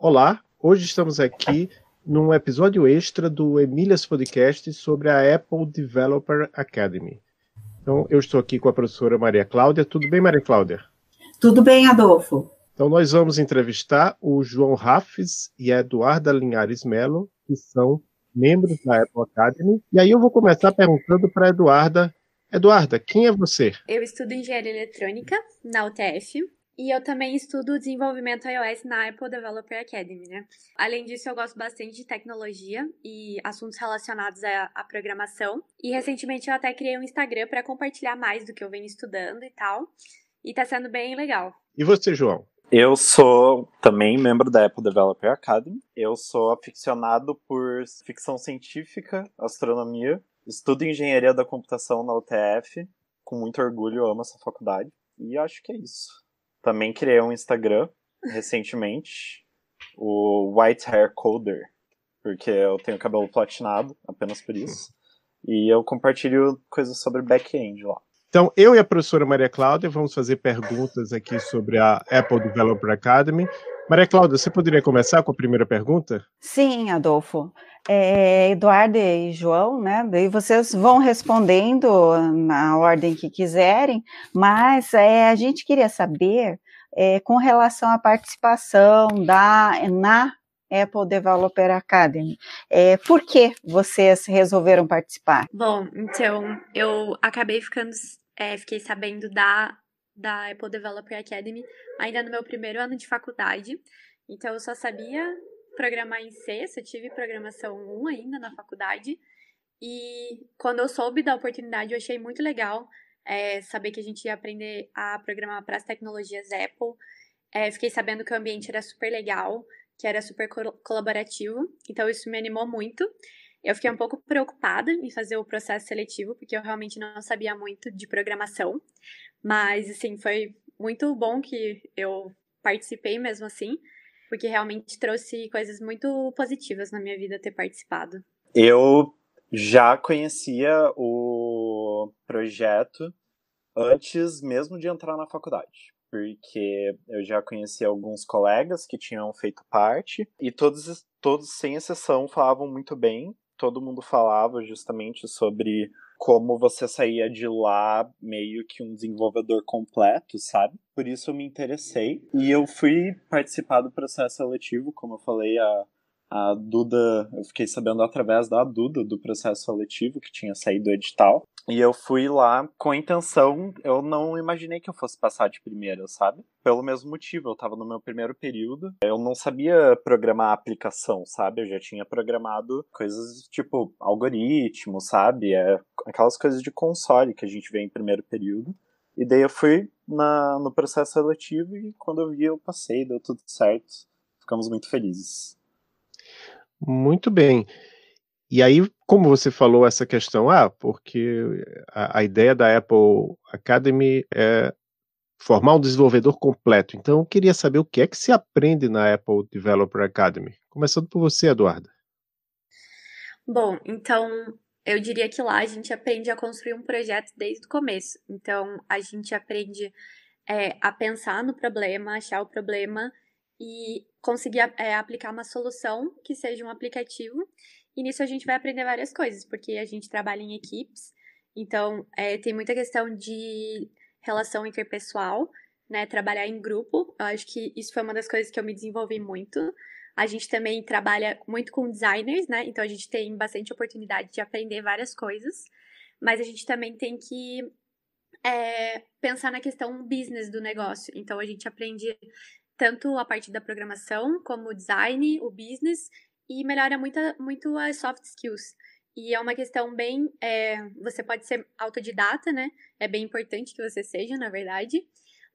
Olá, hoje estamos aqui num episódio extra do Emílias Podcast sobre a Apple Developer Academy. Então, eu estou aqui com a professora Maria Cláudia. Tudo bem, Maria Cláudia? Tudo bem, Adolfo. Então, nós vamos entrevistar o João Rafes e a Eduarda Linhares Melo, que são membros da Apple Academy. E aí eu vou começar perguntando para a Eduarda. Eduarda, quem é você? Eu estudo engenharia eletrônica na UTF. E eu também estudo desenvolvimento iOS na Apple Developer Academy, né? Além disso, eu gosto bastante de tecnologia e assuntos relacionados à, à programação. E recentemente eu até criei um Instagram para compartilhar mais do que eu venho estudando e tal. E tá sendo bem legal. E você, João? Eu sou também membro da Apple Developer Academy. Eu sou aficionado por ficção científica, astronomia, estudo engenharia da computação na UTF. Com muito orgulho, amo essa faculdade. E acho que é isso. Também criei um Instagram recentemente, o White Hair Coder, porque eu tenho cabelo platinado, apenas por isso. E eu compartilho coisas sobre back-end lá. Então, eu e a professora Maria Cláudia vamos fazer perguntas aqui sobre a Apple Developer Academy. Maria Cláudia, você poderia começar com a primeira pergunta? Sim, Adolfo. É, Eduardo e João, né? Daí vocês vão respondendo na ordem que quiserem, mas é, a gente queria saber é, com relação à participação da na Apple Developer Academy. É, por que vocês resolveram participar? Bom, então eu acabei ficando, é, fiquei sabendo da, da Apple Developer Academy ainda no meu primeiro ano de faculdade. Então eu só sabia programar em C, eu tive programação 1 ainda na faculdade. E quando eu soube da oportunidade, eu achei muito legal é, saber que a gente ia aprender a programar para as tecnologias Apple. É, fiquei sabendo que o ambiente era super legal, que era super colaborativo, então isso me animou muito. Eu fiquei um pouco preocupada em fazer o processo seletivo, porque eu realmente não sabia muito de programação, mas assim, foi muito bom que eu participei mesmo assim, porque realmente trouxe coisas muito positivas na minha vida ter participado. Eu já conhecia o projeto antes mesmo de entrar na faculdade porque eu já conheci alguns colegas que tinham feito parte e todos, todos sem exceção falavam muito bem. Todo mundo falava justamente sobre como você saía de lá meio que um desenvolvedor completo, sabe? Por isso eu me interessei e eu fui participar do processo seletivo, como eu falei, a, a Duda, eu fiquei sabendo através da Duda do processo seletivo que tinha saído do edital. E eu fui lá com a intenção, eu não imaginei que eu fosse passar de primeira, sabe? Pelo mesmo motivo, eu tava no meu primeiro período, eu não sabia programar aplicação, sabe? Eu já tinha programado coisas tipo algoritmo, sabe? É, aquelas coisas de console que a gente vê em primeiro período. E daí eu fui na, no processo seletivo e quando eu vi eu passei, deu tudo certo. Ficamos muito felizes. Muito bem. E aí, como você falou essa questão, ah, porque a, a ideia da Apple Academy é formar um desenvolvedor completo. Então, eu queria saber o que é que se aprende na Apple Developer Academy. Começando por você, Eduarda. Bom, então eu diria que lá a gente aprende a construir um projeto desde o começo. Então, a gente aprende é, a pensar no problema, achar o problema e conseguir é, aplicar uma solução que seja um aplicativo e nisso a gente vai aprender várias coisas, porque a gente trabalha em equipes, então é, tem muita questão de relação interpessoal, né? Trabalhar em grupo. Eu acho que isso foi uma das coisas que eu me desenvolvi muito. A gente também trabalha muito com designers, né? Então a gente tem bastante oportunidade de aprender várias coisas, mas a gente também tem que é, pensar na questão business do negócio. Então a gente aprende tanto a parte da programação, como o design, o business e melhora muito, muito as soft skills. E é uma questão bem. É, você pode ser autodidata, né? É bem importante que você seja, na verdade.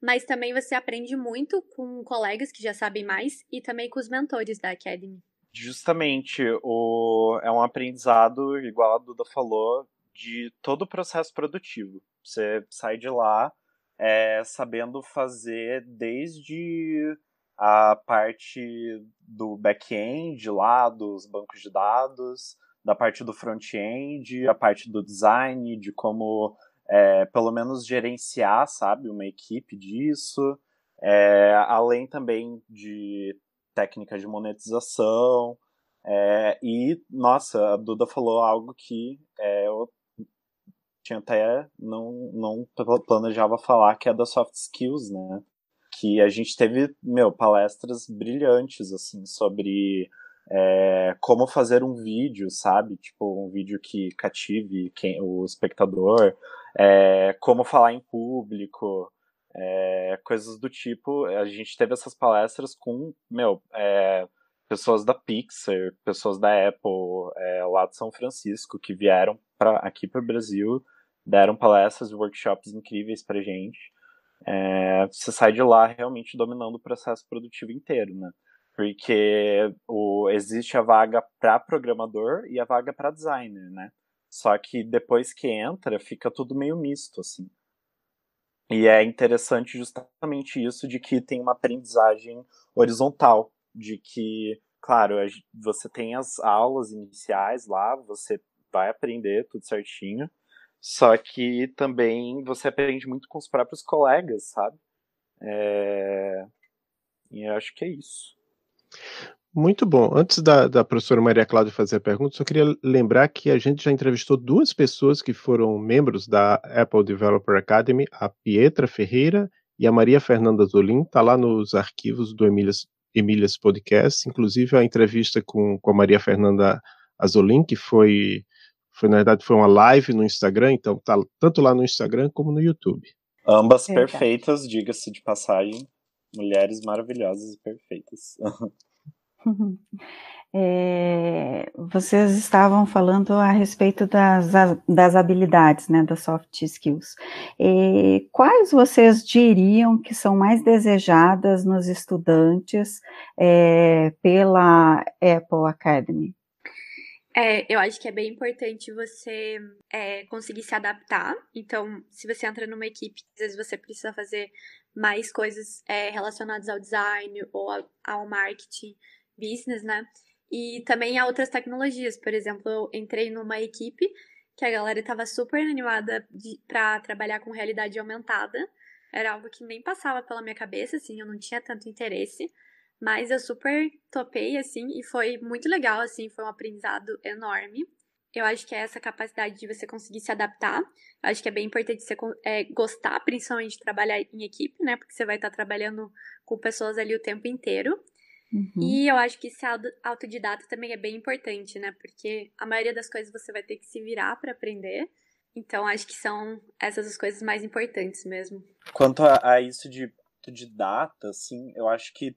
mas também você aprende muito com colegas que já sabem mais e também com os mentores da Academy. Justamente, o, é um aprendizado, igual a Duda falou, de todo o processo produtivo. Você sai de lá é, sabendo fazer desde a parte do back-end lá, dos bancos de dados, da parte do front-end, a parte do design, de como é, pelo menos gerenciar, sabe, uma equipe disso, é, além também de técnicas de monetização. É, e, nossa, a Duda falou algo que é, eu tinha até não, não planejava falar, que é da soft skills, né? Que a gente teve, meu, palestras brilhantes, assim, sobre é, como fazer um vídeo, sabe? Tipo, um vídeo que cative quem, o espectador, é, como falar em público, é, coisas do tipo. A gente teve essas palestras com, meu, é, pessoas da Pixar, pessoas da Apple, é, lá de São Francisco, que vieram pra, aqui para o Brasil, deram palestras workshops incríveis pra gente. É, você sai de lá realmente dominando o processo produtivo inteiro, né? Porque o, existe a vaga para programador e a vaga para designer, né? Só que depois que entra, fica tudo meio misto, assim. E é interessante justamente isso de que tem uma aprendizagem horizontal, de que, claro, você tem as aulas iniciais lá, você vai aprender tudo certinho, só que também você aprende muito com os próprios colegas, sabe? É... E eu acho que é isso. Muito bom. Antes da, da professora Maria Cláudia fazer a pergunta, só queria lembrar que a gente já entrevistou duas pessoas que foram membros da Apple Developer Academy, a Pietra Ferreira e a Maria Fernanda Zolim. Está lá nos arquivos do Emílias, Emílias Podcast, inclusive a entrevista com, com a Maria Fernanda Azolim, que foi, foi, na verdade, foi uma live no Instagram, então tá tanto lá no Instagram como no YouTube. Ambas é perfeitas, diga-se de passagem. Mulheres maravilhosas e perfeitas. É, vocês estavam falando a respeito das, das habilidades, né, das soft skills. E quais vocês diriam que são mais desejadas nos estudantes é, pela Apple Academy? É, eu acho que é bem importante você é, conseguir se adaptar. Então, se você entra numa equipe, às vezes você precisa fazer mais coisas é, relacionadas ao design ou ao, ao marketing business, né? E também há outras tecnologias. Por exemplo, eu entrei numa equipe que a galera estava super animada para trabalhar com realidade aumentada. Era algo que nem passava pela minha cabeça, assim, eu não tinha tanto interesse. Mas eu super topei, assim, e foi muito legal, assim, foi um aprendizado enorme. Eu acho que é essa capacidade de você conseguir se adaptar. Eu acho que é bem importante você é, gostar, principalmente, de trabalhar em equipe, né? Porque você vai estar trabalhando com pessoas ali o tempo inteiro. Uhum. E eu acho que ser autodidata também é bem importante, né? Porque a maioria das coisas você vai ter que se virar para aprender. Então, acho que são essas as coisas mais importantes mesmo. Quanto a, a isso de autodidata, assim, eu acho que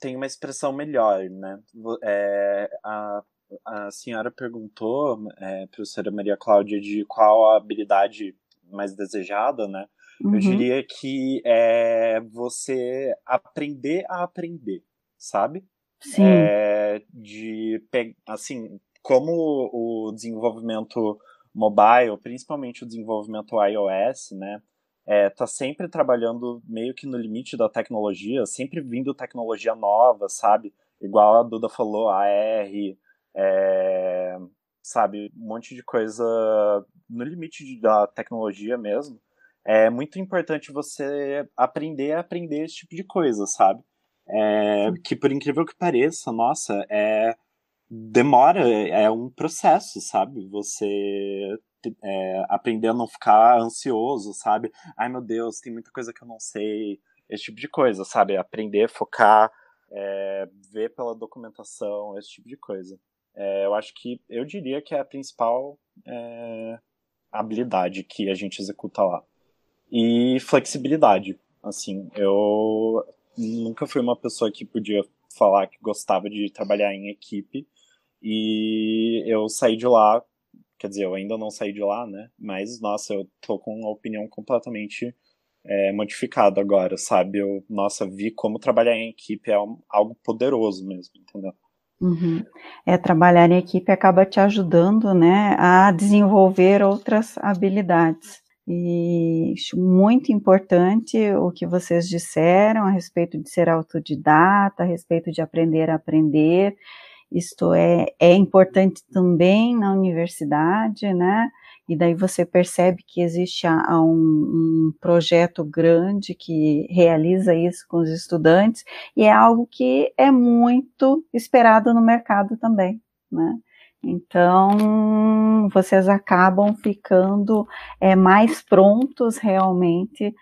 tem uma expressão melhor, né? É, a, a senhora perguntou, é, professora Maria Cláudia, de qual a habilidade mais desejada, né? Uhum. Eu diria que é você aprender a aprender sabe? Sim. É, de, assim, como o desenvolvimento mobile, principalmente o desenvolvimento iOS, né, é, tá sempre trabalhando meio que no limite da tecnologia, sempre vindo tecnologia nova, sabe? Igual a Duda falou, AR, é, sabe, um monte de coisa no limite de, da tecnologia mesmo. É muito importante você aprender a aprender esse tipo de coisa, sabe? É, que por incrível que pareça, nossa, é demora, é um processo, sabe? Você é, aprender a não ficar ansioso, sabe? Ai meu Deus, tem muita coisa que eu não sei, esse tipo de coisa, sabe? Aprender, focar, é, ver pela documentação, esse tipo de coisa. É, eu acho que eu diria que é a principal é, habilidade que a gente executa lá. E flexibilidade. Assim, eu nunca fui uma pessoa que podia falar que gostava de trabalhar em equipe. E eu saí de lá, quer dizer, eu ainda não saí de lá, né? Mas, nossa, eu tô com uma opinião completamente é, modificado agora, sabe? Eu, nossa, vi como trabalhar em equipe é um, algo poderoso mesmo, entendeu? Uhum. É, trabalhar em equipe acaba te ajudando, né, a desenvolver outras habilidades. E muito importante o que vocês disseram a respeito de ser autodidata, a respeito de aprender a aprender. Isto é, é importante também na universidade, né? e daí você percebe que existe um, um, projeto grande que realiza isso com os estudantes, e é algo que é muito esperado no mercado também, né? Então, vocês acabam ficando é, mais prontos realmente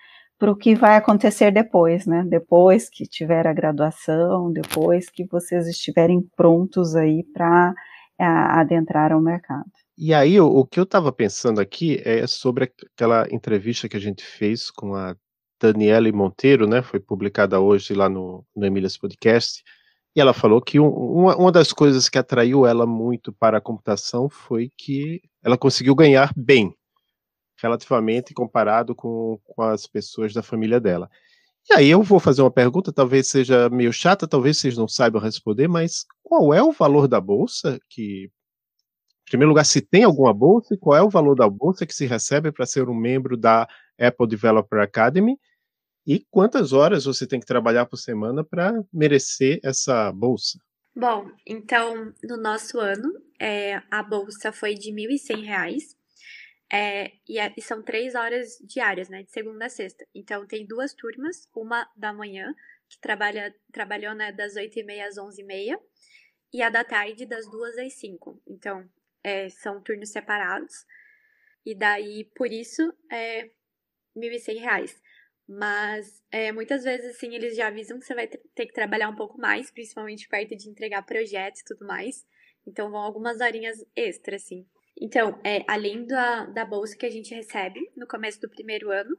para o que vai acontecer depois, né? Depois que tiver a graduação, depois que vocês estiverem prontos aí para adentrar ao mercado. E aí, o, o que eu estava pensando aqui é sobre aquela entrevista que a gente fez com a Daniele Monteiro, né? Foi publicada hoje lá no, no Emílias Podcast. E ela falou que um, uma, uma das coisas que atraiu ela muito para a computação foi que ela conseguiu ganhar bem, relativamente comparado com, com as pessoas da família dela. E aí eu vou fazer uma pergunta, talvez seja meio chata, talvez vocês não saibam responder, mas qual é o valor da bolsa que primeiro lugar, se tem alguma bolsa e qual é o valor da bolsa que se recebe para ser um membro da Apple Developer Academy e quantas horas você tem que trabalhar por semana para merecer essa bolsa? Bom, então, no nosso ano, é, a bolsa foi de R$ 1.100. É, e, é, e, são três horas diárias, né? De segunda a sexta. Então, tem duas turmas, uma da manhã, que trabalha, trabalhou né, das 8h30 às 11h30, e a da tarde, das 2 às 5. Então, é, são turnos separados. E daí, por isso, é R$ 1.100. Mas é, muitas vezes, assim, eles já avisam que você vai ter que trabalhar um pouco mais, principalmente perto de entregar projetos e tudo mais. Então, vão algumas horinhas extras, assim. Então, é, além da, da bolsa que a gente recebe no começo do primeiro ano,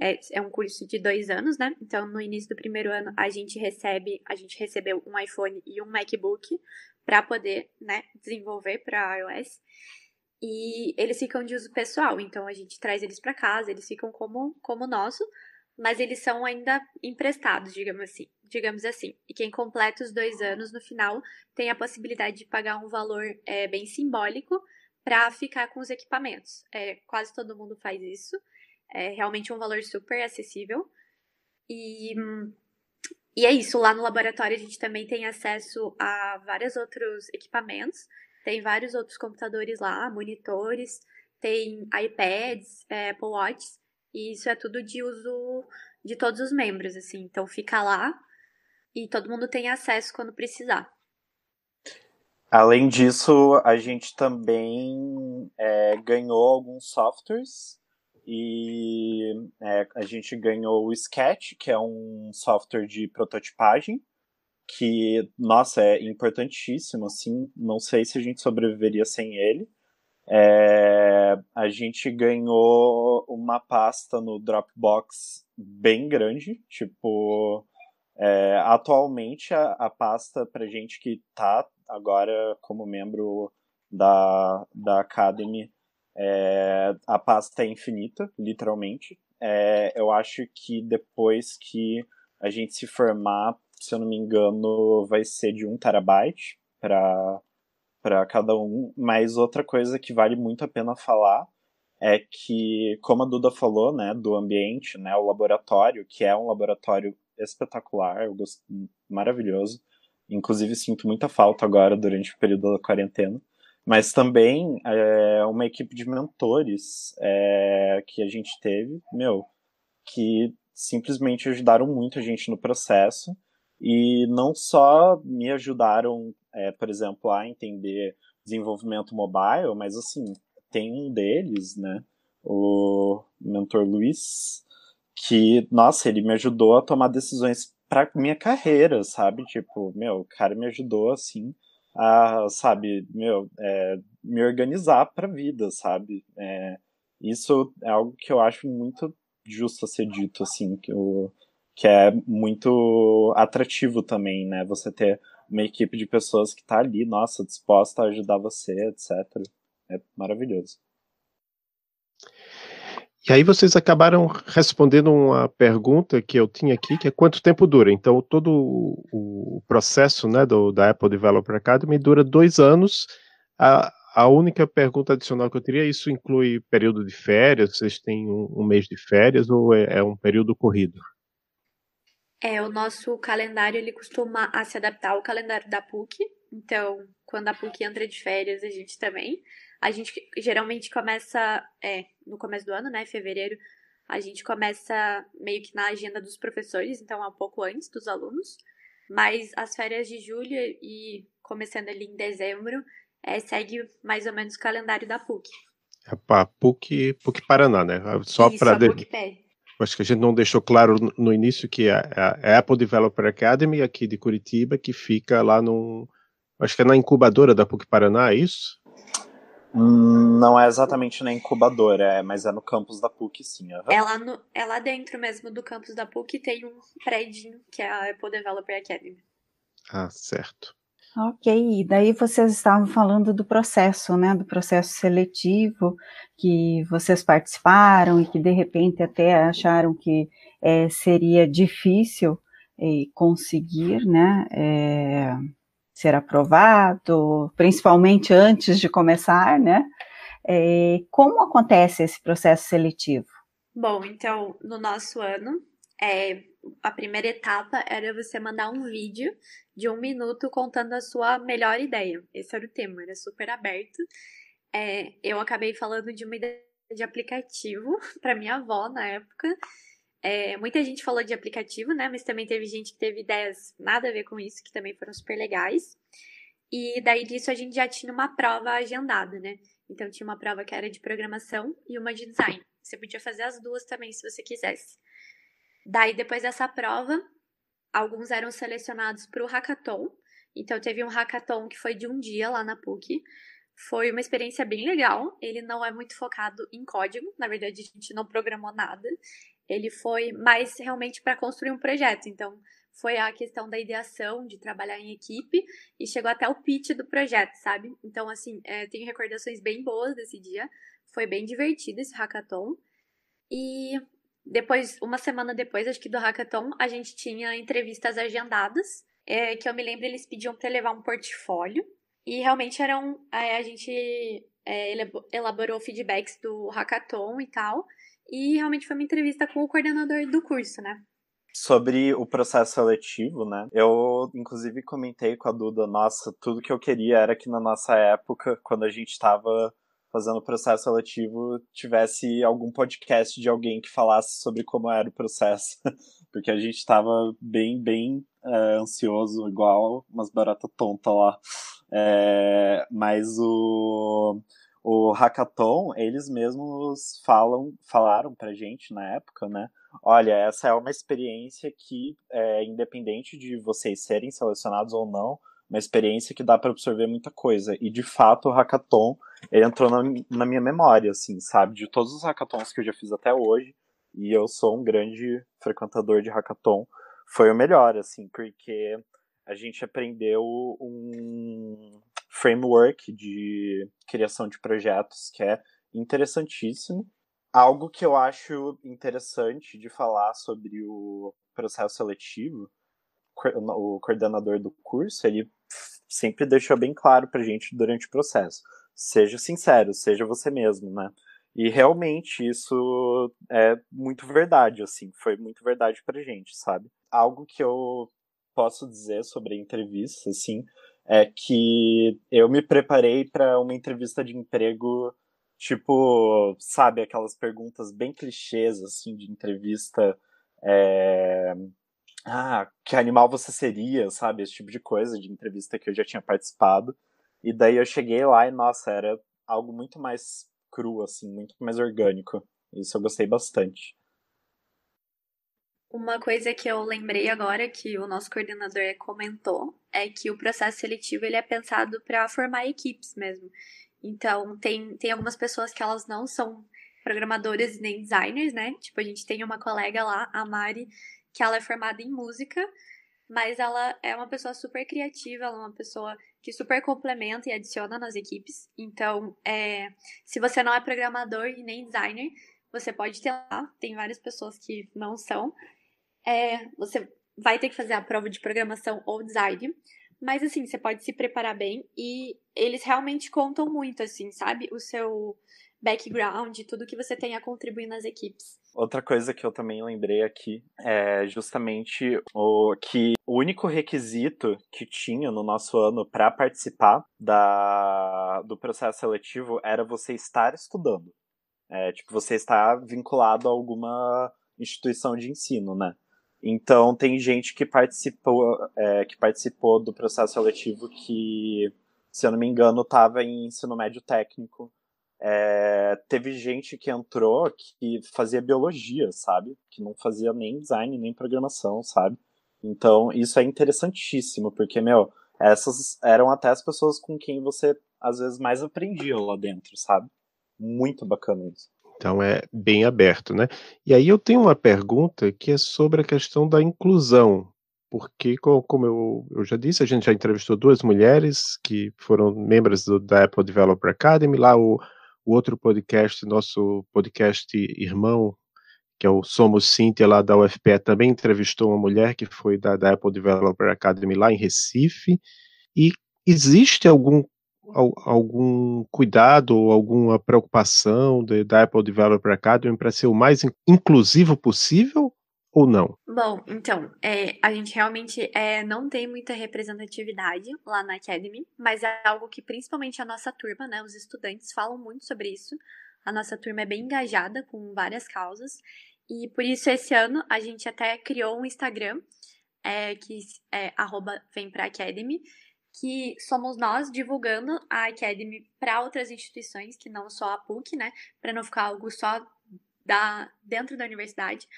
é, é um curso de dois anos, né? Então, no início do primeiro ano, a gente recebe, a gente recebeu um iPhone e um MacBook para poder, né, desenvolver para iOS. E eles ficam de uso pessoal, então a gente traz eles para casa, eles ficam como como nosso, mas eles são ainda emprestados, digamos assim, digamos assim. E quem completa os dois anos no final tem a possibilidade de pagar um valor é, bem simbólico para ficar com os equipamentos. É, quase todo mundo faz isso. É realmente um valor super acessível. E e é isso, lá no laboratório a gente também tem acesso a vários outros equipamentos, tem vários outros computadores lá, monitores, tem iPads, é, Apple Watch, e isso é tudo de uso de todos os membros, assim. Então fica lá e todo mundo tem acesso quando precisar. Além disso, a gente também é, ganhou alguns softwares e é, a gente ganhou o Sketch, que é um software de prototipagem, que, nossa, é importantíssimo, assim, não sei se a gente sobreviveria sem ele. É, a gente ganhou uma pasta no Dropbox bem grande, tipo, é, atualmente a, a pasta pra gente que tá agora como membro da, da Academy é, a pasta é infinita, literalmente. É, eu acho que depois que a gente se formar, se eu não me engano, vai ser de 1 terabyte para cada um. Mas outra coisa que vale muito a pena falar é que, como a Duda falou, né, do ambiente, né, o laboratório, que é um laboratório espetacular, gosto, maravilhoso. Inclusive sinto muita falta agora durante o período da quarentena. Mas também é, uma equipe de mentores é, que a gente teve, meu, que simplesmente ajudaram muito a gente no processo. E não só me ajudaram, é, por exemplo, a entender desenvolvimento mobile, mas assim, tem um deles, né, o mentor Luiz, que, nossa, ele me ajudou a tomar decisões para minha carreira, sabe? Tipo, meu, o cara me ajudou assim a, sabe, meu, é, me organizar para a vida, sabe? É, isso é algo que eu acho muito justo a ser dito, assim, que, que é muito atrativo também, né? Você ter uma equipe de pessoas que está ali, nossa, disposta a ajudar você, etc. É maravilhoso. E aí vocês acabaram respondendo uma pergunta que eu tinha aqui, que é quanto tempo dura. Então, todo o, processo né, do, da Apple Developer Academy dura dois anos. A, a única pergunta adicional que eu teria, isso inclui período de férias? Vocês têm um, um mês de férias ou é, é, um período corrido? É, o nosso calendário, ele costuma se adaptar ao calendário da PUC. Então, quando a PUC entra de férias, a gente também. A gente geralmente começa é, no começo do ano, né? Fevereiro, a gente começa meio que na agenda dos professores, então é um pouco antes dos alunos. Mas as férias de julho e começando ali em dezembro, é, segue mais ou menos o calendário da PUC. É a PUC, PUC Paraná, né? Só para de... Acho que a gente não deixou claro no início que é a Apple Developer Academy aqui de Curitiba, que fica lá no. Acho que é na incubadora da PUC Paraná, é isso? Hum, não é exatamente na incubadora, é, mas é no campus da PUC, sim. Uhum. É, lá no, é lá dentro mesmo do campus da PUC tem um prédio que é a Apple Developer Academy. Ah, certo. Ok, e daí vocês estavam falando do processo, né, do processo seletivo que vocês participaram e que de repente até acharam que é, seria difícil é, conseguir, né, é, ser aprovado, principalmente antes de começar, né? É, como acontece esse processo seletivo? Bom, então, no nosso ano, é, a primeira etapa era você mandar um vídeo de um minuto contando a sua melhor ideia. Esse era o tema, era super aberto. É, eu acabei falando de uma ideia de aplicativo para minha avó na época. É, muita gente falou de aplicativo, né? Mas também teve gente que teve ideias nada a ver com isso, que também foram super legais. E daí disso a gente já tinha uma prova agendada, né? Então tinha uma prova que era de programação e uma de design. Você podia fazer as duas também se você quisesse. Daí depois dessa prova, alguns eram selecionados para o hackathon. Então teve um hackathon que foi de um dia lá na PUC. Foi uma experiência bem legal. Ele não é muito focado em código, na verdade a gente não programou nada ele foi mais realmente para construir um projeto. Então, foi a questão da ideação, de trabalhar em equipe, e chegou até o pitch do projeto, sabe? Então, assim, é, tenho recordações bem boas desse dia. Foi bem divertido esse hackathon. E depois, uma semana depois, acho que do hackathon, a gente tinha entrevistas agendadas, é, que eu me lembro, eles pediam para levar um portfólio. E realmente eram. É, a gente é, elaborou feedbacks do hackathon e tal. E realmente foi uma entrevista com o coordenador do curso, né? Sobre o processo seletivo, né? Eu, inclusive, comentei com a Duda, nossa, tudo que eu queria era que na nossa época, quando a gente estava fazendo o processo seletivo, tivesse algum podcast de alguém que falasse sobre como era o processo. Porque a gente estava bem, bem é, ansioso, igual umas baratas tontas lá. É, mas o o hackathon, eles mesmos falam, falaram pra gente na época, né? Olha, essa é uma experiência que, é, independente de vocês serem selecionados ou não, uma experiência que dá para absorver muita coisa. E de fato, o hackathon, ele entrou na, na minha memória, assim, sabe? De todos os hackathons que eu já fiz até hoje, e eu sou um grande frequentador de hackathon, foi o melhor, assim, porque a gente aprendeu um, framework de criação de projetos que é interessantíssimo. Algo que eu acho interessante de falar sobre o processo seletivo, o coordenador do curso, ele sempre deixou bem claro pra gente durante o processo. Seja sincero, seja você mesmo, né? E realmente isso é muito verdade, assim, foi muito verdade pra gente, sabe? Algo que eu posso dizer sobre a entrevista, assim, é que eu me preparei para uma entrevista de emprego, tipo, sabe, aquelas perguntas bem clichês, assim, de entrevista. É... Ah, que animal você seria, sabe? Esse tipo de coisa, de entrevista que eu já tinha participado. E daí eu cheguei lá e, nossa, era algo muito mais cru, assim, muito mais orgânico. Isso eu gostei bastante. Uma coisa que eu lembrei agora que o nosso coordenador comentou é que o processo seletivo ele é pensado para formar equipes mesmo. Então, tem, tem algumas pessoas que elas não são programadoras nem designers, né? Tipo, a gente tem uma colega lá, a Mari, que ela é formada em música, mas ela é uma pessoa super criativa, ela é uma pessoa que super complementa e adiciona nas equipes. Então, é, se você não é programador e nem designer, você pode ter lá, tem várias pessoas que não são. É, você vai ter que fazer a prova de programação ou design. Mas assim, você pode se preparar bem e eles realmente contam muito, assim, sabe? O seu background, tudo que você tem a contribuir nas equipes. Outra coisa que eu também lembrei aqui é justamente o que o único requisito que tinha no nosso ano para participar da, do processo seletivo era você estar estudando. É, tipo, você estar vinculado a alguma instituição de ensino, né? Então tem gente que participou, é, que participou do processo seletivo que, se eu não me engano, estava em ensino médio técnico. É, teve gente que entrou que fazia biologia, sabe? Que não fazia nem design, nem programação, sabe? Então isso é interessantíssimo, porque, meu, essas eram até as pessoas com quem você às vezes mais aprendia lá dentro, sabe? Muito bacana isso. Então é bem aberto, né? E aí eu tenho uma pergunta que é sobre a questão da inclusão, porque, como eu, eu já disse, a gente já entrevistou duas mulheres que foram membros do, da Apple Developer Academy, lá o, o outro podcast, nosso podcast irmão, que é o Somos Cíntia, lá da UFPE, também entrevistou uma mulher que foi da, da Apple Developer Academy lá em Recife, e existe algum algum cuidado ou alguma preocupação de, da Apple Developer Academy para ser o mais inclusivo possível ou não? Bom, então, é, a gente realmente é, não tem muita representatividade lá na Academy, mas é algo que principalmente a nossa turma, né, os estudantes falam muito sobre isso. A nossa turma é bem engajada com várias causas e por isso esse ano a gente até criou um Instagram é, que é vem Academy, que somos nós divulgando a Academy para outras instituições, que não só a PUC, né? Para não ficar algo só da, dentro da universidade,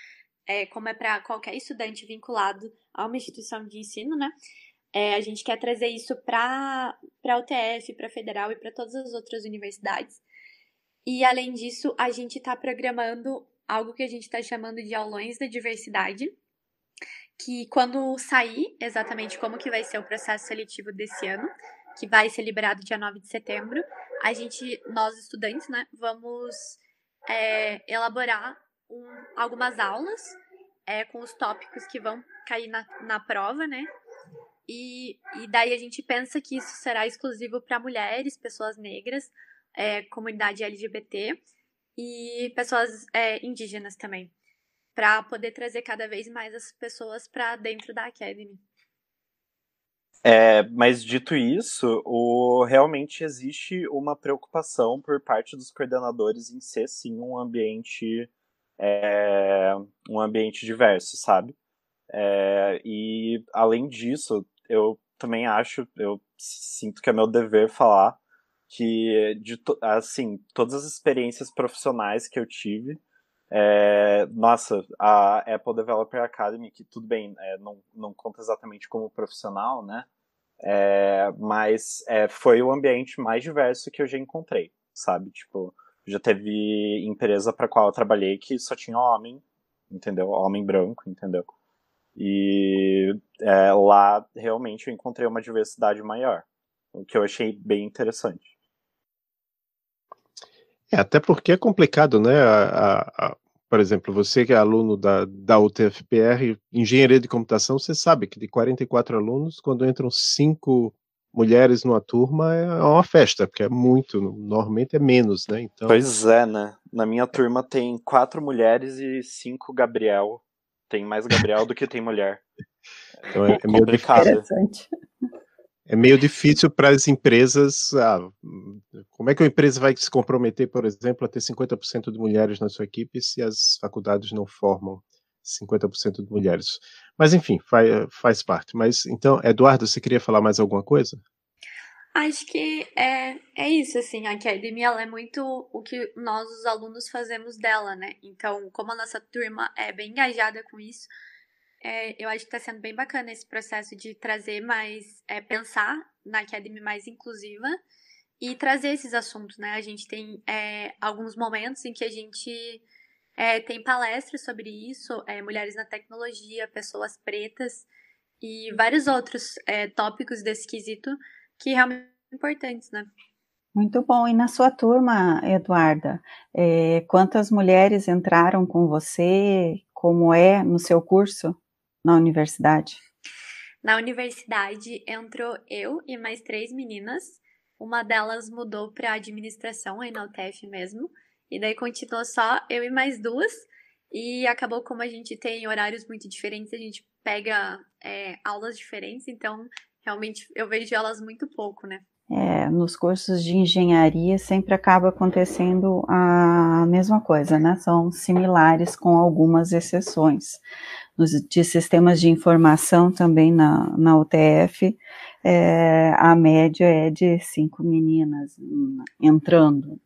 é, como é para qualquer estudante vinculado a uma instituição de ensino, né? É, a gente quer trazer isso para a UTF, para a Federal e para todas as outras universidades. E além disso, a gente está programando algo que a gente está chamando de aulões da diversidade, que quando sair exatamente como que vai ser o processo seletivo desse ano, que vai ser liberado dia 9 de setembro, a gente, nós estudantes, né, vamos é, elaborar um, algumas aulas é, com os tópicos que vão cair na, na prova, né? E, e daí a gente pensa que isso será exclusivo para mulheres, pessoas negras, é, comunidade LGBT e pessoas é, indígenas também para poder trazer cada vez mais as pessoas para dentro da Academy. É, mas dito isso, o, realmente existe uma preocupação por parte dos coordenadores em ser sim um ambiente é, um ambiente diverso, sabe? É, e além disso, eu também acho, eu sinto que é meu dever falar que de assim todas as experiências profissionais que eu tive é, nossa, a Apple Developer Academy, que tudo bem, é, não, não conta exatamente como profissional, né? É, mas é, foi o ambiente mais diverso que eu já encontrei, sabe? Tipo, já teve empresa para qual eu trabalhei que só tinha homem, entendeu? Homem branco, entendeu? E é, lá realmente eu encontrei uma diversidade maior, o que eu achei bem interessante. É, até porque é complicado, né? A, a, a, por exemplo, você que é aluno da, da UTFPR, engenharia de computação, você sabe que de 44 alunos, quando entram cinco mulheres numa turma, é uma festa, porque é muito, normalmente é menos, né? Então... Pois é, né? Na minha turma tem quatro mulheres e cinco Gabriel. Tem mais Gabriel do que tem mulher. Então é, é meio complicado é meio difícil para as empresas. Ah, como é que uma empresa vai se comprometer, por exemplo, a ter 50% de mulheres na sua equipe se as faculdades não formam 50% de mulheres? Mas, enfim, faz, faz parte. Mas, então, Eduardo, você queria falar mais alguma coisa? Acho que é, é isso, assim, a academia é muito o que nós, os alunos, fazemos dela, né? Então, como a nossa turma é bem engajada com isso, é, eu acho que está sendo bem bacana esse processo de trazer mais, é, pensar na Academy mais inclusiva e trazer esses assuntos, né? A gente tem é, alguns momentos em que a gente é, tem palestras sobre isso, é, mulheres na tecnologia, pessoas pretas e vários outros é, tópicos desse quesito que realmente são importantes, né? Muito bom. E na sua turma, Eduarda, quantas mulheres entraram com você? Como é no seu curso na universidade? Na universidade entrou eu e mais três meninas. Uma delas mudou para administração aí na UTF mesmo. E daí continuou só eu e mais duas. E acabou como a gente tem horários muito diferentes, a gente pega é, aulas diferentes, então realmente eu vejo elas muito pouco, né? É, nos cursos de engenharia sempre acaba acontecendo a mesma coisa, né? São similares com algumas exceções. Nos, de sistemas de informação também na, na UTF, é, a média é de cinco meninas entrando.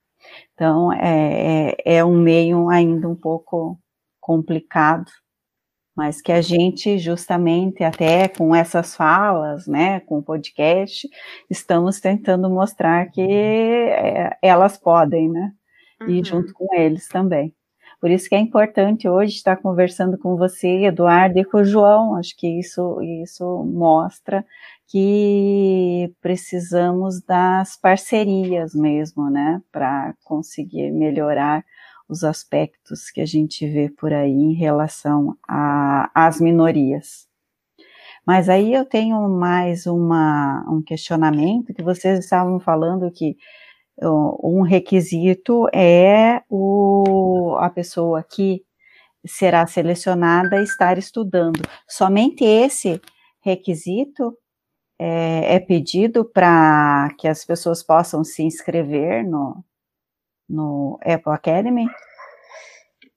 Então, é, é, é um meio ainda um pouco complicado mas que a gente justamente até com essas falas, né, com o podcast, estamos tentando mostrar que é, elas podem, né, uhum. e junto com eles também. Por isso que é importante hoje estar conversando com você, Eduardo, e com o João. Acho que isso, isso mostra que precisamos das parcerias mesmo, né, para conseguir melhorar os aspectos que a gente vê por aí em relação às minorias. Mas aí eu tenho mais uma, um questionamento que vocês estavam falando que um requisito é o, a pessoa que será selecionada estar estudando. Somente esse requisito é, é pedido para que as pessoas possam se inscrever no, no Apple Academy?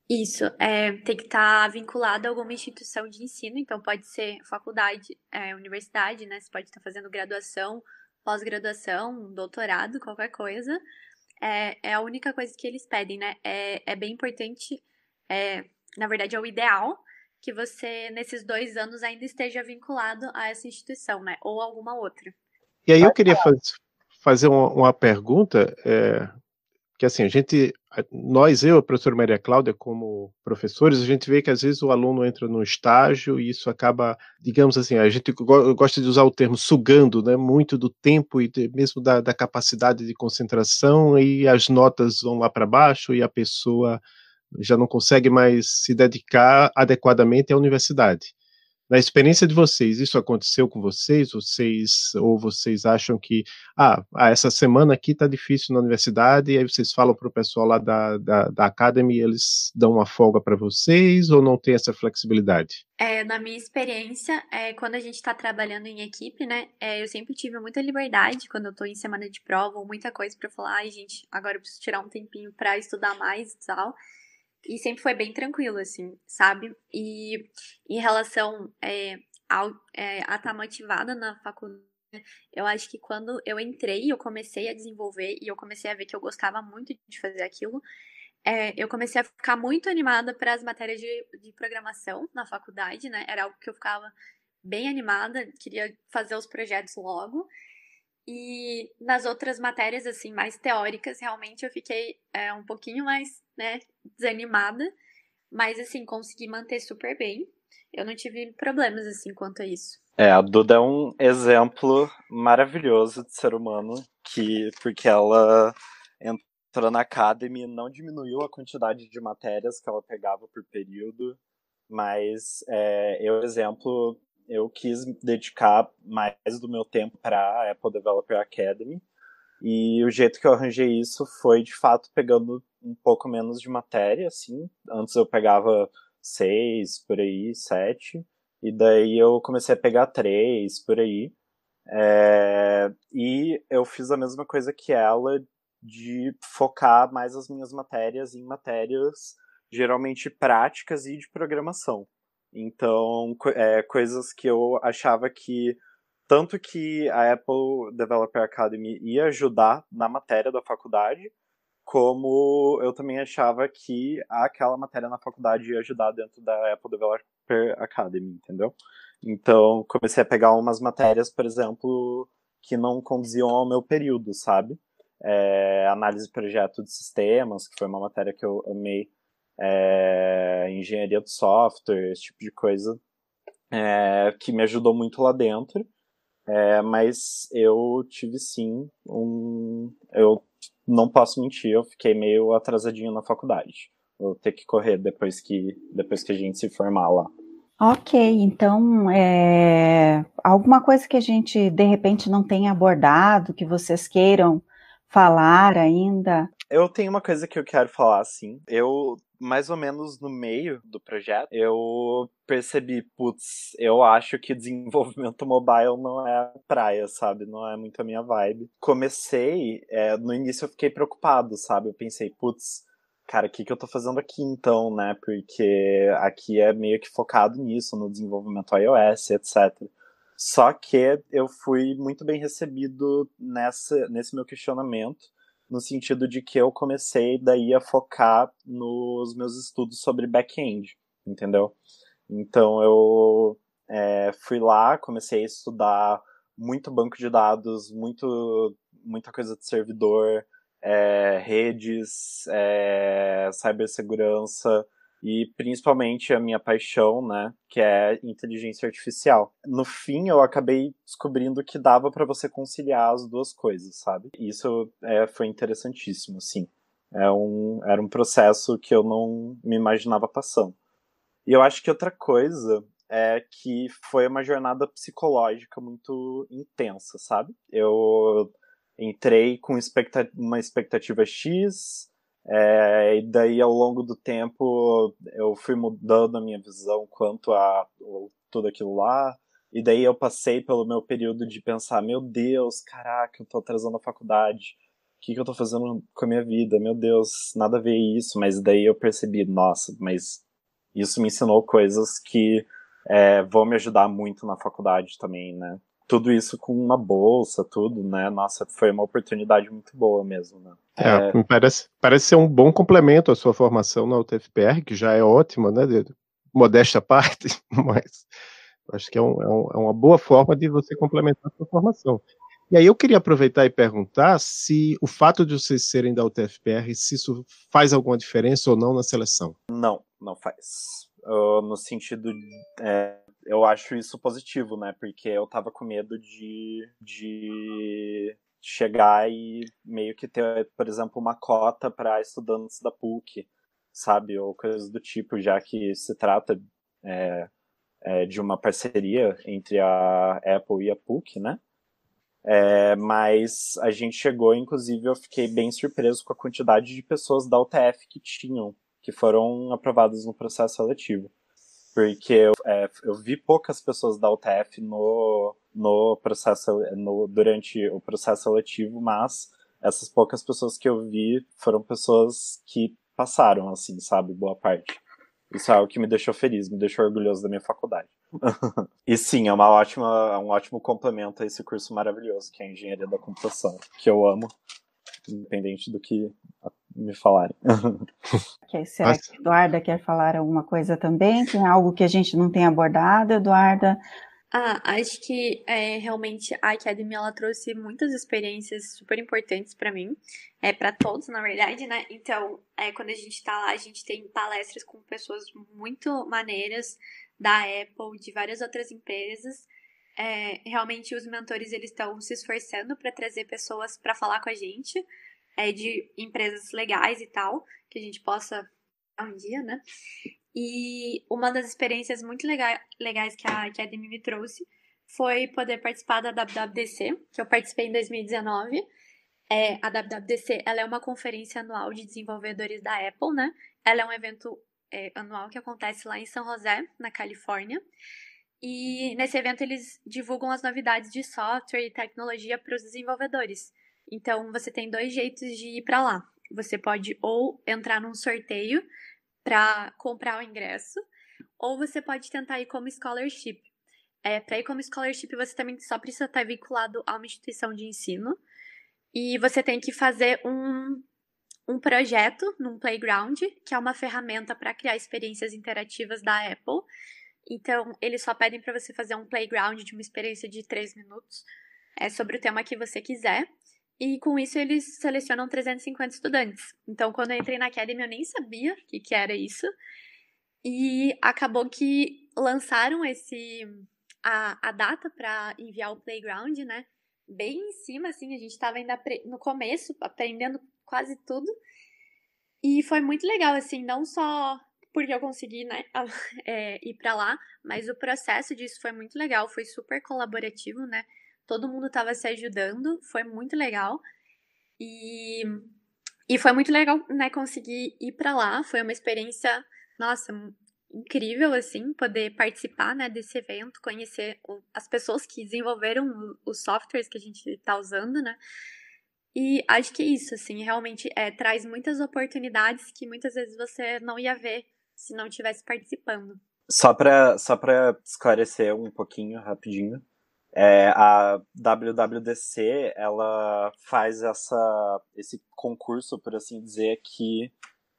Isso, é, tem que estar tá vinculado a alguma instituição de ensino, então pode ser faculdade, é, universidade, né? Você pode estar tá fazendo graduação, pós-graduação, doutorado, qualquer coisa. É, é a única coisa que eles pedem, né? É, é bem importante, é, na verdade é o ideal, que você, nesses dois anos, ainda esteja vinculado a essa instituição, né? Ou alguma outra. E aí eu queria faz, fazer uma, uma pergunta, é, que assim, a gente, nós, eu, a professora Maria Cláudia, como professores, a gente vê que às vezes o aluno entra no estágio e isso acaba, digamos assim, a gente gosta de usar o termo sugando, né, muito do tempo e de, mesmo da, da capacidade de concentração e as notas vão lá para baixo e a pessoa já não consegue mais se dedicar adequadamente à universidade. Na experiência de vocês, isso aconteceu com vocês? Vocês ou vocês acham que ah, ah essa semana aqui está difícil na universidade e aí vocês falam para o pessoal lá da, da, da Academy eles dão uma folga para vocês ou não tem essa flexibilidade? É, na minha experiência, é, quando a gente está trabalhando em equipe, né, é, eu sempre tive muita liberdade quando eu estou em semana de prova ou muita coisa para falar, ai gente, agora eu preciso tirar um tempinho para estudar mais e tal. E sempre foi bem tranquilo, assim, sabe? E em relação é, ao, é, a estar tá motivada na faculdade, eu acho que quando eu entrei, eu comecei a desenvolver e eu comecei a ver que eu gostava muito de fazer aquilo. É, eu comecei a ficar muito animada para as matérias de, de programação na faculdade, né? Era algo que eu ficava bem animada, queria fazer os projetos logo. E nas outras matérias, assim, mais teóricas, realmente eu fiquei é, um pouquinho mais, né, desanimada. Mas, assim, consegui manter super bem. Eu não tive problemas, assim, quanto a isso. É, a Duda é um exemplo maravilhoso de ser humano, que porque ela entrou na Academy e não diminuiu a quantidade de matérias que ela pegava por período, mas é, eu, exemplo, eu quis dedicar mais do meu tempo para a Apple Developer Academy. E o jeito que eu arranjei isso foi, de fato, pegando um pouco menos de matéria, assim. Antes eu pegava seis, por aí, sete. E daí eu comecei a pegar três, por aí. É... E eu fiz a mesma coisa que ela, de focar mais as minhas matérias em matérias geralmente práticas e de programação. Então, é, coisas que eu achava que tanto que a Apple Developer Academy ia ajudar na matéria da faculdade, como eu também achava que aquela matéria na faculdade ia ajudar dentro da Apple Developer Academy, entendeu? Então, comecei a pegar umas matérias, por exemplo, que não conduziam ao meu período, sabe? É, análise de projeto de sistemas, que foi uma matéria que eu amei é, engenharia do software, esse tipo de coisa, é, que me ajudou muito lá dentro. É, mas eu tive sim um. Eu não posso mentir, eu fiquei meio atrasadinho na faculdade. Vou ter que correr depois que, depois que a gente se formar lá. Ok, então é, alguma coisa que a gente de repente não tenha abordado, que vocês queiram falar ainda? Eu tenho uma coisa que eu quero falar, sim. Eu, mais ou menos no meio do projeto, eu percebi, putz, eu acho que desenvolvimento mobile não é praia, sabe? Não é muito a minha vibe. Comecei, é, no início eu fiquei preocupado, sabe? Eu pensei, putz, cara, o que, que eu tô fazendo aqui então, né? Porque aqui é meio que focado nisso, no desenvolvimento iOS, etc. Só que eu fui muito bem recebido nessa, nesse meu questionamento, no sentido de que eu comecei daí a focar nos meus estudos sobre back-end, entendeu? Então eu é, fui lá, comecei a estudar muito banco de dados, muito, muita coisa de servidor, é, redes, é, cibersegurança e principalmente a minha paixão, né, que é inteligência artificial. No fim, eu acabei descobrindo que dava para você conciliar as duas coisas, sabe? Isso é, foi interessantíssimo, sim. É um, era um processo que eu não me imaginava passando. E eu acho que outra coisa é que foi uma jornada psicológica muito intensa, sabe? Eu entrei com uma expectativa X, é, e daí ao longo do tempo eu fui mudando a minha visão quanto a tudo aquilo lá. E daí eu passei pelo meu período de pensar, meu Deus, caraca, eu tô atrasando a faculdade. O que, que eu tô fazendo com a minha vida? Meu Deus, nada a ver isso. Mas daí eu percebi, nossa, mas isso me ensinou coisas que é, vão me ajudar muito na faculdade também, né? tudo isso com uma bolsa, tudo, né? Nossa, foi uma oportunidade muito boa mesmo, né? É, é... parece, parece ser um bom complemento à sua formação na UTFPR, que já é ótima, né? De, modesta parte, mas acho que é, um, é, um, é uma boa forma de você complementar a sua formação. E aí eu queria aproveitar e perguntar se o fato de vocês serem da UTFPR, se isso faz alguma diferença ou não na seleção. Não, não faz. Uh, no sentido é, eu acho isso positivo, né? Porque eu tava com medo de, de chegar e meio que ter, por exemplo, uma cota para estudantes da PUC, sabe? Ou coisas do tipo, já que se trata é, é, de uma parceria entre a Apple e a PUC, né? É, mas a gente chegou, inclusive, eu fiquei bem surpreso com a quantidade de pessoas da UTF que tinham, que foram aprovadas no processo seletivo porque eu, é, eu vi poucas pessoas da UTF no, no processo, no, durante o processo seletivo, mas essas poucas pessoas que eu vi foram pessoas que passaram, assim, sabe, boa parte. Isso é algo que me deixou feliz, me deixou orgulhoso da minha faculdade. e sim, é uma ótima, é um ótimo complemento a esse curso maravilhoso que é a Engenharia da Computação, que eu amo, independente do que me falarem. Okay, será Mas... que a Eduarda quer falar alguma coisa também? Tem algo que a gente não tem abordado, Eduarda? Ah, acho que é, realmente a Academy ela trouxe muitas experiências super importantes para mim, é para todos na verdade, né? Então, é, quando a gente tá lá, a gente tem palestras com pessoas muito maneiras da Apple, de várias outras empresas. É, realmente os mentores eles estão se esforçando para trazer pessoas para falar com a gente é, de empresas legais e tal, que a gente possa um dia, né? E uma das experiências muito lega legais que a, que a me trouxe foi poder participar da WWDC, que eu participei em 2019. É, a WWDC ela é uma conferência anual de desenvolvedores da Apple, né? Ela é um evento é, anual que acontece lá em São José, na Califórnia. E nesse evento eles divulgam as novidades de software e tecnologia para os desenvolvedores. Então, você tem dois jeitos de ir para lá. Você pode ou entrar num sorteio para comprar o ingresso, ou você pode tentar ir como scholarship. É, para ir como scholarship, você também só precisa estar vinculado a uma instituição de ensino. E você tem que fazer um, um projeto num playground, que é uma ferramenta para criar experiências interativas da Apple. Então, eles só pedem para você fazer um playground de uma experiência de três minutos é, sobre o tema que você quiser. E com isso eles selecionam 350 estudantes. Então, quando eu entrei na Academy, eu nem sabia o que, que era isso. E acabou que lançaram esse a, a data para enviar o playground, né? Bem em cima, assim, a gente estava ainda no começo, aprendendo quase tudo. E foi muito legal, assim, não só porque eu consegui, né, é, ir para lá, mas o processo disso foi muito legal, foi super colaborativo, né? Todo mundo estava se ajudando, foi muito legal. E, e foi muito legal, né, conseguir ir para lá, foi uma experiência, nossa, incrível, assim, poder participar, né, desse evento, conhecer as pessoas que desenvolveram os softwares que a gente está usando, né, e acho que é isso, assim, realmente é, traz muitas oportunidades que muitas vezes você não ia ver se não estivesse participando. Só para só esclarecer um pouquinho, rapidinho, é, a WWDC, ela faz essa, esse concurso, por assim dizer, que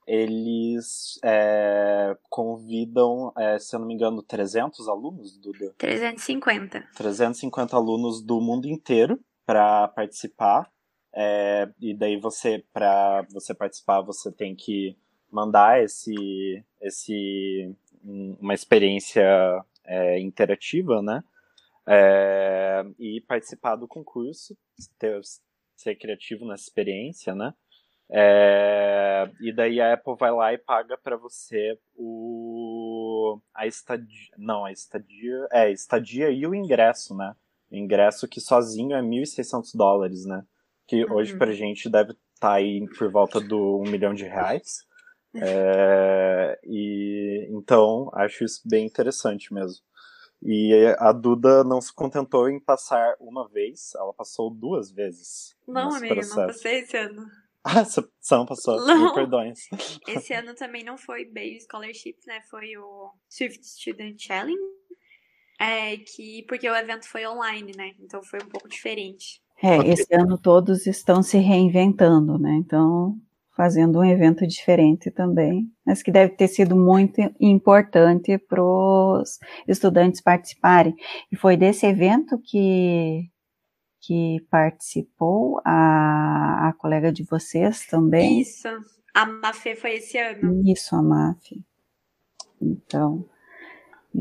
eles é, convidam, é, se eu não me engano, 300 alunos, Duda? 350. 350 alunos do mundo inteiro para participar. É, e daí você, para você participar, você tem que mandar esse, esse uma experiência é, interativa, né? É, e participar do concurso, ter, ser criativo nessa experiência, né? É, e daí a Apple vai lá e paga para você o a estadia, não, a estadia, é, estadia e o ingresso, né? O ingresso que sozinho é 1.600 dólares, né? Que uhum. hoje pra gente deve estar tá aí por volta do 1 milhão de reais. É, e então acho isso bem interessante mesmo. E a Duda não se contentou em passar uma vez, ela passou duas vezes. Não, amiga, processo. não passei esse ano. Ah, você não passou, não. perdões. Esse ano também não foi Baby Scholarship, né? Foi o Swift Student Challenge. É, que, porque o evento foi online, né? Então foi um pouco diferente. É, esse ano todos estão se reinventando, né? Então fazendo um evento diferente também, mas que deve ter sido muito importante para os estudantes participarem. E foi desse evento que que participou a, a colega de vocês também. Isso, a Mafê foi esse ano. Isso, a Mafê. Então,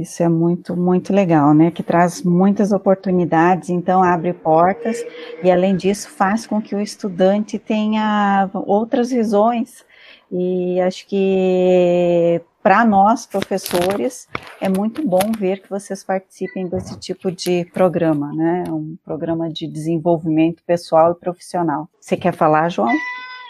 isso é muito, muito legal, né? Que traz muitas oportunidades, então abre portas e, além disso, faz com que o estudante tenha outras visões. E acho que para nós, professores, é muito bom ver que vocês participem desse tipo de programa, né? Um programa de desenvolvimento pessoal e profissional. Você quer falar, João?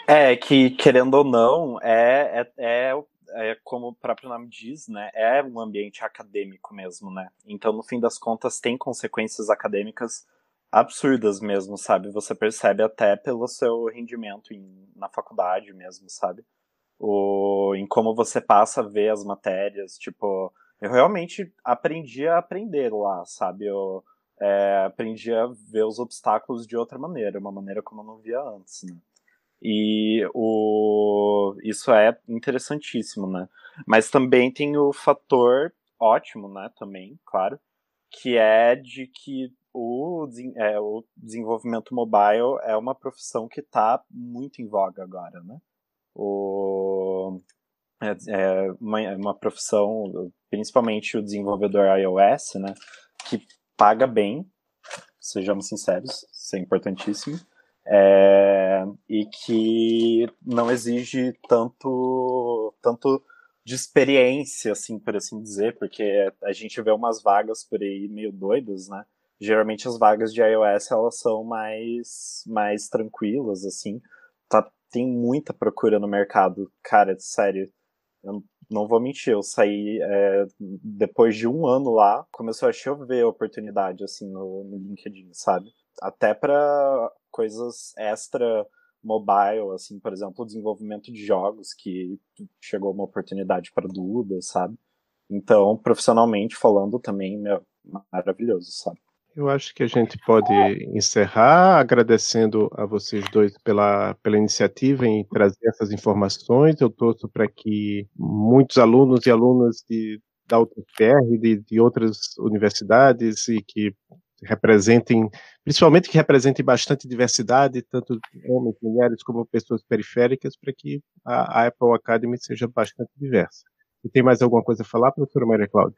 É, que querendo ou não, é, é, é é, como o próprio nome diz, né, é um ambiente acadêmico mesmo, né? Então, no fim das contas, tem consequências acadêmicas absurdas mesmo, sabe? Você percebe até pelo seu rendimento em, na faculdade mesmo, sabe? O, em como você passa a ver as matérias, tipo, eu realmente aprendi a aprender lá, sabe? Eu é, aprendi a ver os obstáculos de outra maneira, uma maneira como eu não via antes, né? E o, isso é interessantíssimo, né? Mas também tem o fator ótimo, né? Também, claro, que é de que o, é, o desenvolvimento mobile é uma profissão que está muito em voga agora, né? O, é, é uma, é uma profissão, principalmente o desenvolvedor iOS, né? Que paga bem, sejamos sinceros, isso é importantíssimo é, e que não exige tanto, tanto de experiência, assim, por assim dizer, porque a gente vê umas vagas por aí meio doidas, né? Geralmente as vagas de iOS elas são mais, mais tranquilas, assim. Tá, tem muita procura no mercado, cara, sério. Eu não vou mentir, eu saí é, depois de um ano lá, começou a chover oportunidade, assim, no, no LinkedIn, sabe? Até para coisas extra mobile, assim, por exemplo, o desenvolvimento de jogos, que chegou uma oportunidade para Duda, sabe? Então, profissionalmente falando também, meu, maravilhoso, sabe? Eu acho que a gente pode encerrar agradecendo a vocês dois pela, pela iniciativa em trazer essas informações. Eu torço para que muitos alunos e alunas de, da UTFR, de, de outras universidades e que representem, principalmente que representem bastante diversidade, tanto homens, mulheres, como pessoas periféricas, para que a, a, Apple Academy seja bastante diversa. E tem mais alguma coisa a falar, professora Maria Cláudia?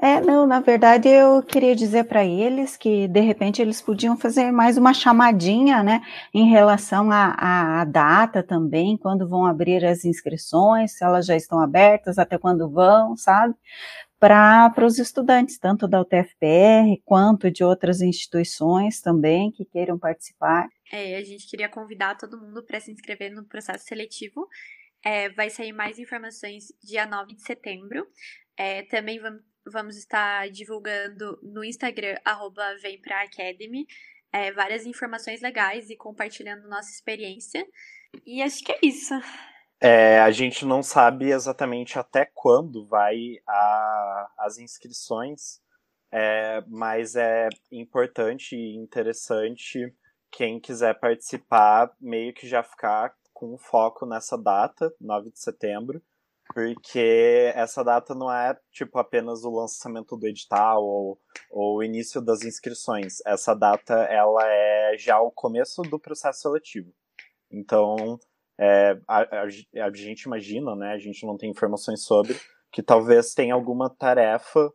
É, não, na verdade eu queria dizer para eles que de repente eles podiam fazer mais uma chamadinha, né, em relação à data também, quando vão abrir as inscrições, se elas já estão abertas, até quando vão, sabe? Para os estudantes, tanto da UTFPR quanto de outras instituições também que queiram participar. É, a gente queria convidar todo mundo para se inscrever no processo seletivo. É, vai sair mais informações dia 9 de setembro. É, também vamos, vamos estar divulgando no Instagram, arroba Vem Pra Academy, é, várias informações legais e compartilhando nossa experiência. E acho que é isso. É, a gente não sabe exatamente até quando vai a, as inscrições, é, mas é importante e interessante quem quiser participar meio que já ficar com foco nessa data, 9 de setembro, porque essa data não é tipo apenas o lançamento do edital ou, ou o início das inscrições. Essa data ela é já o começo do processo seletivo. Então é, a, a, a, gente imagina, né? A gente não tem informações sobre que talvez tenha alguma tarefa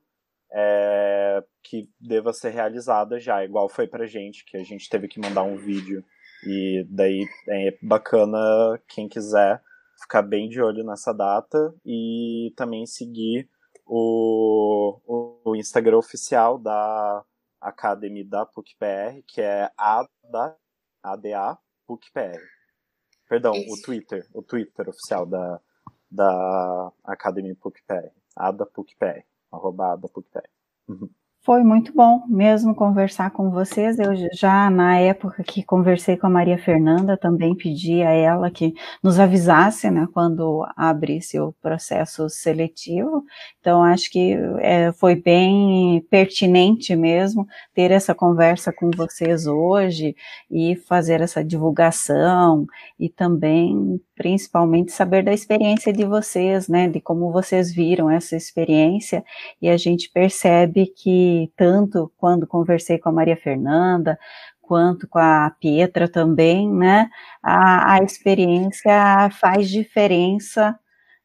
é, que deva ser realizada já, igual foi pra gente, que a gente teve que mandar um vídeo e daí é bacana quem quiser ficar bem de olho nessa data e também seguir o, o, Instagram oficial da Academy da PUC-PR, que é ADA, ADA PUC-PR. Perdão, Isso. o Twitter, o Twitter oficial da, da Academy PUC-PR, ADA PUC-PR, arroba ADA PUC-PR. Uhum. Foi muito bom mesmo conversar com vocês. Eu já, na época que conversei com a Maria Fernanda, também pedi a ela que nos avisasse, né, quando abrisse o processo seletivo. Então, acho que é, foi bem pertinente mesmo ter essa conversa com vocês hoje e fazer essa divulgação e também principalmente saber da experiência de vocês, né, de como vocês viram essa experiência, e a gente percebe que tanto quando conversei com a Maria Fernanda, quanto com a Pietra também, né, a, a experiência faz diferença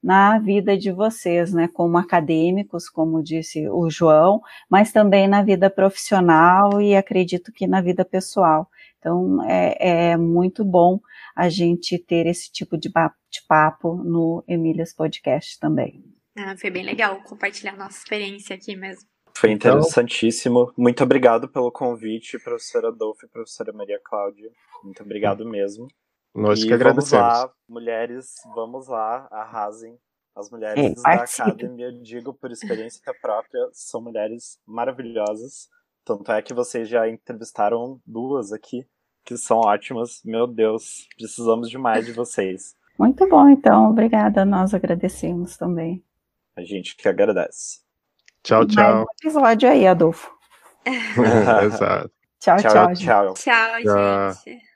na vida de vocês, né, como acadêmicos, como disse o João, mas também na vida profissional e acredito que na vida pessoal. Então, é, é muito bom a gente ter esse tipo de bate-papo no Emílias Podcast também. Ah, foi bem legal compartilhar nossa experiência aqui mesmo. Foi então- interessantíssimo. Muito obrigado pelo convite, professora Adolfo e professora Maria Cláudia. Muito obrigado mesmo. Nós e que agradecemos. Vamos lá, mulheres, vamos lá, arrasem. As mulheres da academia, digo por experiência própria, são mulheres maravilhosas. Tanto é que vocês já entrevistaram duas aqui que são ótimas. Meu Deus, precisamos demais de vocês. Muito bom, então. Obrigada. Nós agradecemos também. A gente que agradece. Tchau, tchau. Mais um episódio aí, Adolfo. Exato. Tchau, tchau. Tchau, tchau. Tchau, gente.